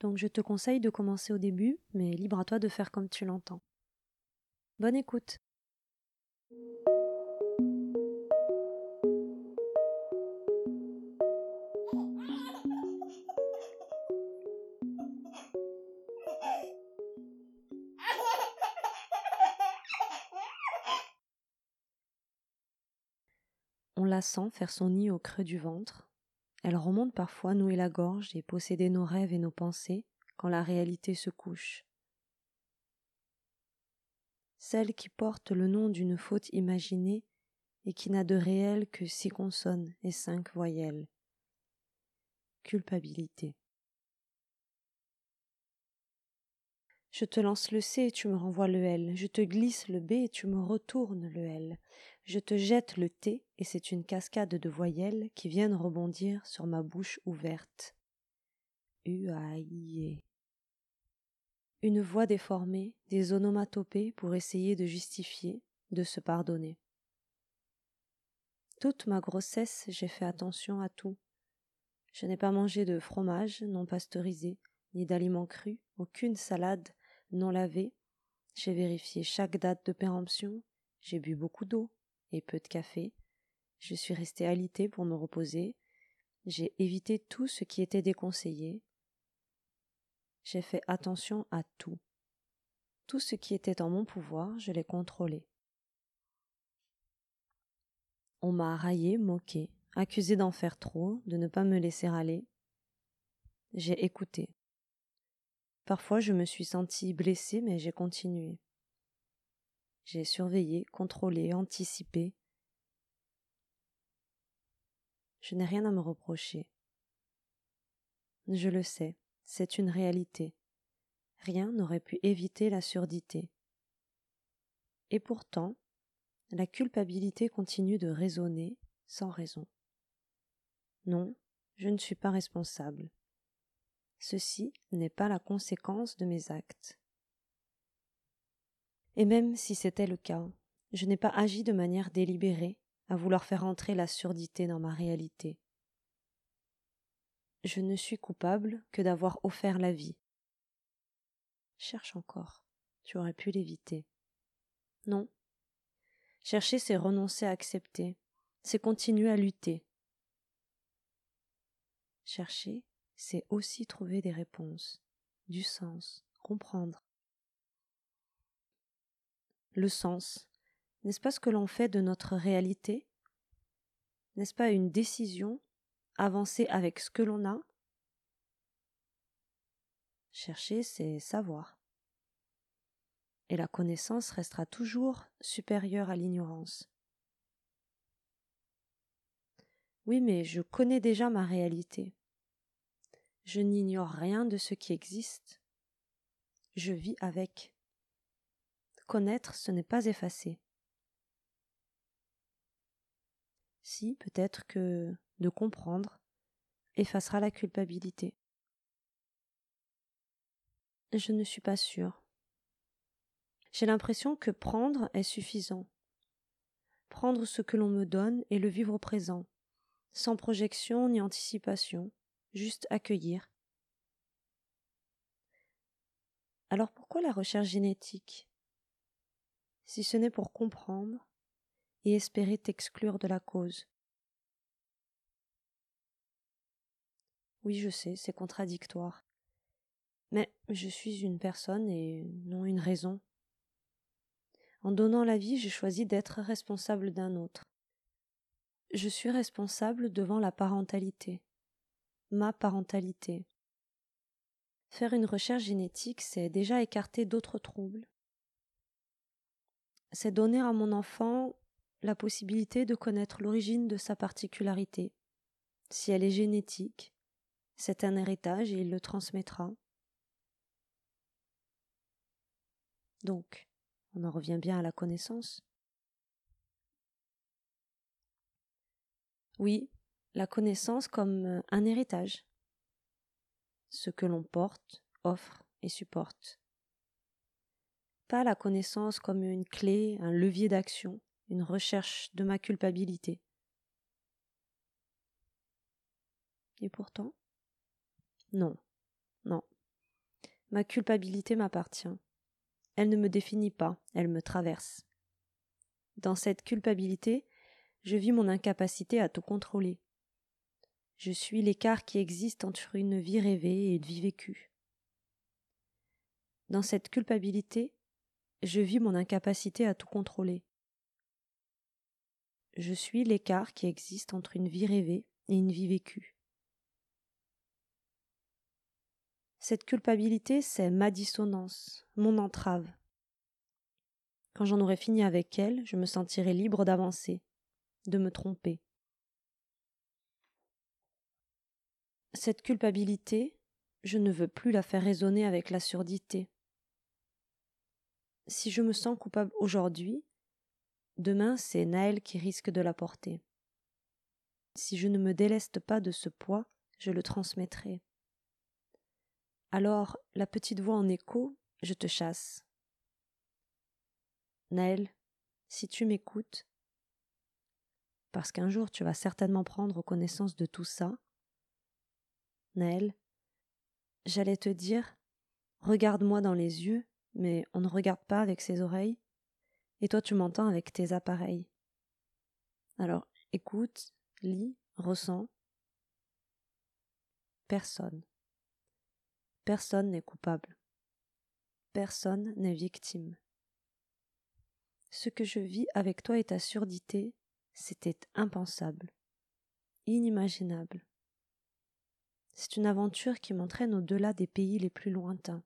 donc je te conseille de commencer au début, mais libre à toi de faire comme tu l'entends. Bonne écoute. On la sent faire son nid au creux du ventre. Elle remonte parfois nouer la gorge et posséder nos rêves et nos pensées quand la réalité se couche. Celle qui porte le nom d'une faute imaginée et qui n'a de réel que six consonnes et cinq voyelles. Culpabilité. Je te lance le C et tu me renvoies le L. Je te glisse le B et tu me retournes le L. Je te jette le T et c'est une cascade de voyelles qui viennent rebondir sur ma bouche ouverte. U A I e. Une voix déformée, des onomatopées pour essayer de justifier, de se pardonner. Toute ma grossesse, j'ai fait attention à tout. Je n'ai pas mangé de fromage non pasteurisé, ni d'aliments crus, aucune salade non lavée. J'ai vérifié chaque date de péremption, j'ai bu beaucoup d'eau et peu de café. Je suis restée alitée pour me reposer. J'ai évité tout ce qui était déconseillé. J'ai fait attention à tout. Tout ce qui était en mon pouvoir, je l'ai contrôlé. On m'a raillé, moqué, accusé d'en faire trop, de ne pas me laisser aller. J'ai écouté. Parfois je me suis sentie blessée, mais j'ai continué. J'ai surveillé, contrôlé, anticipé. Je n'ai rien à me reprocher. Je le sais, c'est une réalité. Rien n'aurait pu éviter la surdité. Et pourtant, la culpabilité continue de résonner sans raison. Non, je ne suis pas responsable. Ceci n'est pas la conséquence de mes actes. Et même si c'était le cas, je n'ai pas agi de manière délibérée à vouloir faire entrer la surdité dans ma réalité. Je ne suis coupable que d'avoir offert la vie. Cherche encore, tu aurais pu l'éviter. Non. Chercher, c'est renoncer à accepter, c'est continuer à lutter. Chercher, c'est aussi trouver des réponses, du sens, comprendre. Le sens, n'est-ce pas ce que l'on fait de notre réalité? N'est-ce pas une décision Avancer avec ce que l'on a? Chercher, c'est savoir. Et la connaissance restera toujours supérieure à l'ignorance. Oui, mais je connais déjà ma réalité. Je n'ignore rien de ce qui existe. Je vis avec. Connaître, ce n'est pas effacer. Si, peut-être que de comprendre effacera la culpabilité. Je ne suis pas sûre. J'ai l'impression que prendre est suffisant. Prendre ce que l'on me donne et le vivre au présent, sans projection ni anticipation, juste accueillir. Alors pourquoi la recherche génétique? Si ce n'est pour comprendre et espérer t'exclure de la cause. Oui, je sais, c'est contradictoire. Mais je suis une personne et non une raison. En donnant la vie, j'ai choisi d'être responsable d'un autre. Je suis responsable devant la parentalité ma parentalité. Faire une recherche génétique, c'est déjà écarter d'autres troubles. C'est donner à mon enfant la possibilité de connaître l'origine de sa particularité. Si elle est génétique, c'est un héritage et il le transmettra. donc. On en revient bien à la connaissance. Oui, la connaissance comme euh, un héritage. Ce que l'on porte, offre et supporte. Pas la connaissance comme une clé, un levier d'action, une recherche de ma culpabilité. Et pourtant Non, non. Ma culpabilité m'appartient. Elle ne me définit pas, elle me traverse. Dans cette culpabilité, je vis mon incapacité à tout contrôler. Je suis l'écart qui existe entre une vie rêvée et une vie vécue. Dans cette culpabilité, je vis mon incapacité à tout contrôler. Je suis l'écart qui existe entre une vie rêvée et une vie vécue. Cette culpabilité, c'est ma dissonance, mon entrave. Quand j'en aurai fini avec elle, je me sentirai libre d'avancer, de me tromper. Cette culpabilité, je ne veux plus la faire résonner avec la surdité. Si je me sens coupable aujourd'hui, demain c'est Naël qui risque de la porter. Si je ne me déleste pas de ce poids, je le transmettrai. Alors, la petite voix en écho, je te chasse. Naël, si tu m'écoutes, parce qu'un jour tu vas certainement prendre connaissance de tout ça, Naël, j'allais te dire, regarde-moi dans les yeux, mais on ne regarde pas avec ses oreilles, et toi tu m'entends avec tes appareils. Alors écoute, lis, ressens. Personne. Personne n'est coupable. Personne n'est victime. Ce que je vis avec toi et ta surdité, c'était impensable, inimaginable. C'est une aventure qui m'entraîne au-delà des pays les plus lointains.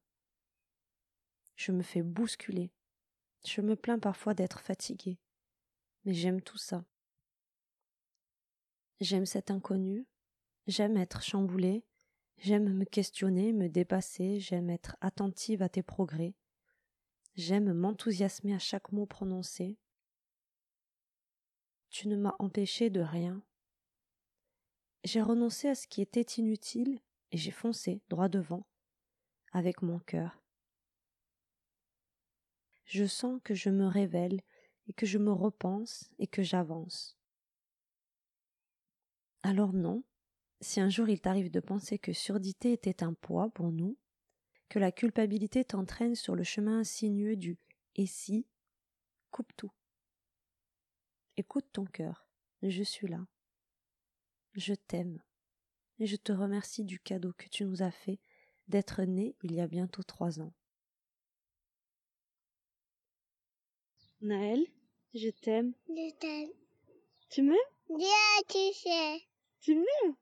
Je me fais bousculer. Je me plains parfois d'être fatiguée. Mais j'aime tout ça. J'aime cet inconnu. J'aime être chamboulée. J'aime me questionner, me dépasser. J'aime être attentive à tes progrès. J'aime m'enthousiasmer à chaque mot prononcé. Tu ne m'as empêché de rien. J'ai renoncé à ce qui était inutile et j'ai foncé droit devant, avec mon cœur je sens que je me révèle et que je me repense et que j'avance. Alors non, si un jour il t'arrive de penser que surdité était un poids pour nous, que la culpabilité t'entraîne sur le chemin sinueux du et si, coupe tout. Écoute ton cœur, je suis là. Je t'aime, et je te remercie du cadeau que tu nous as fait d'être né il y a bientôt trois ans. Naël, je t'aime. Je t'aime. Tu m'aimes? Bien, tu sais. Tu m'aimes?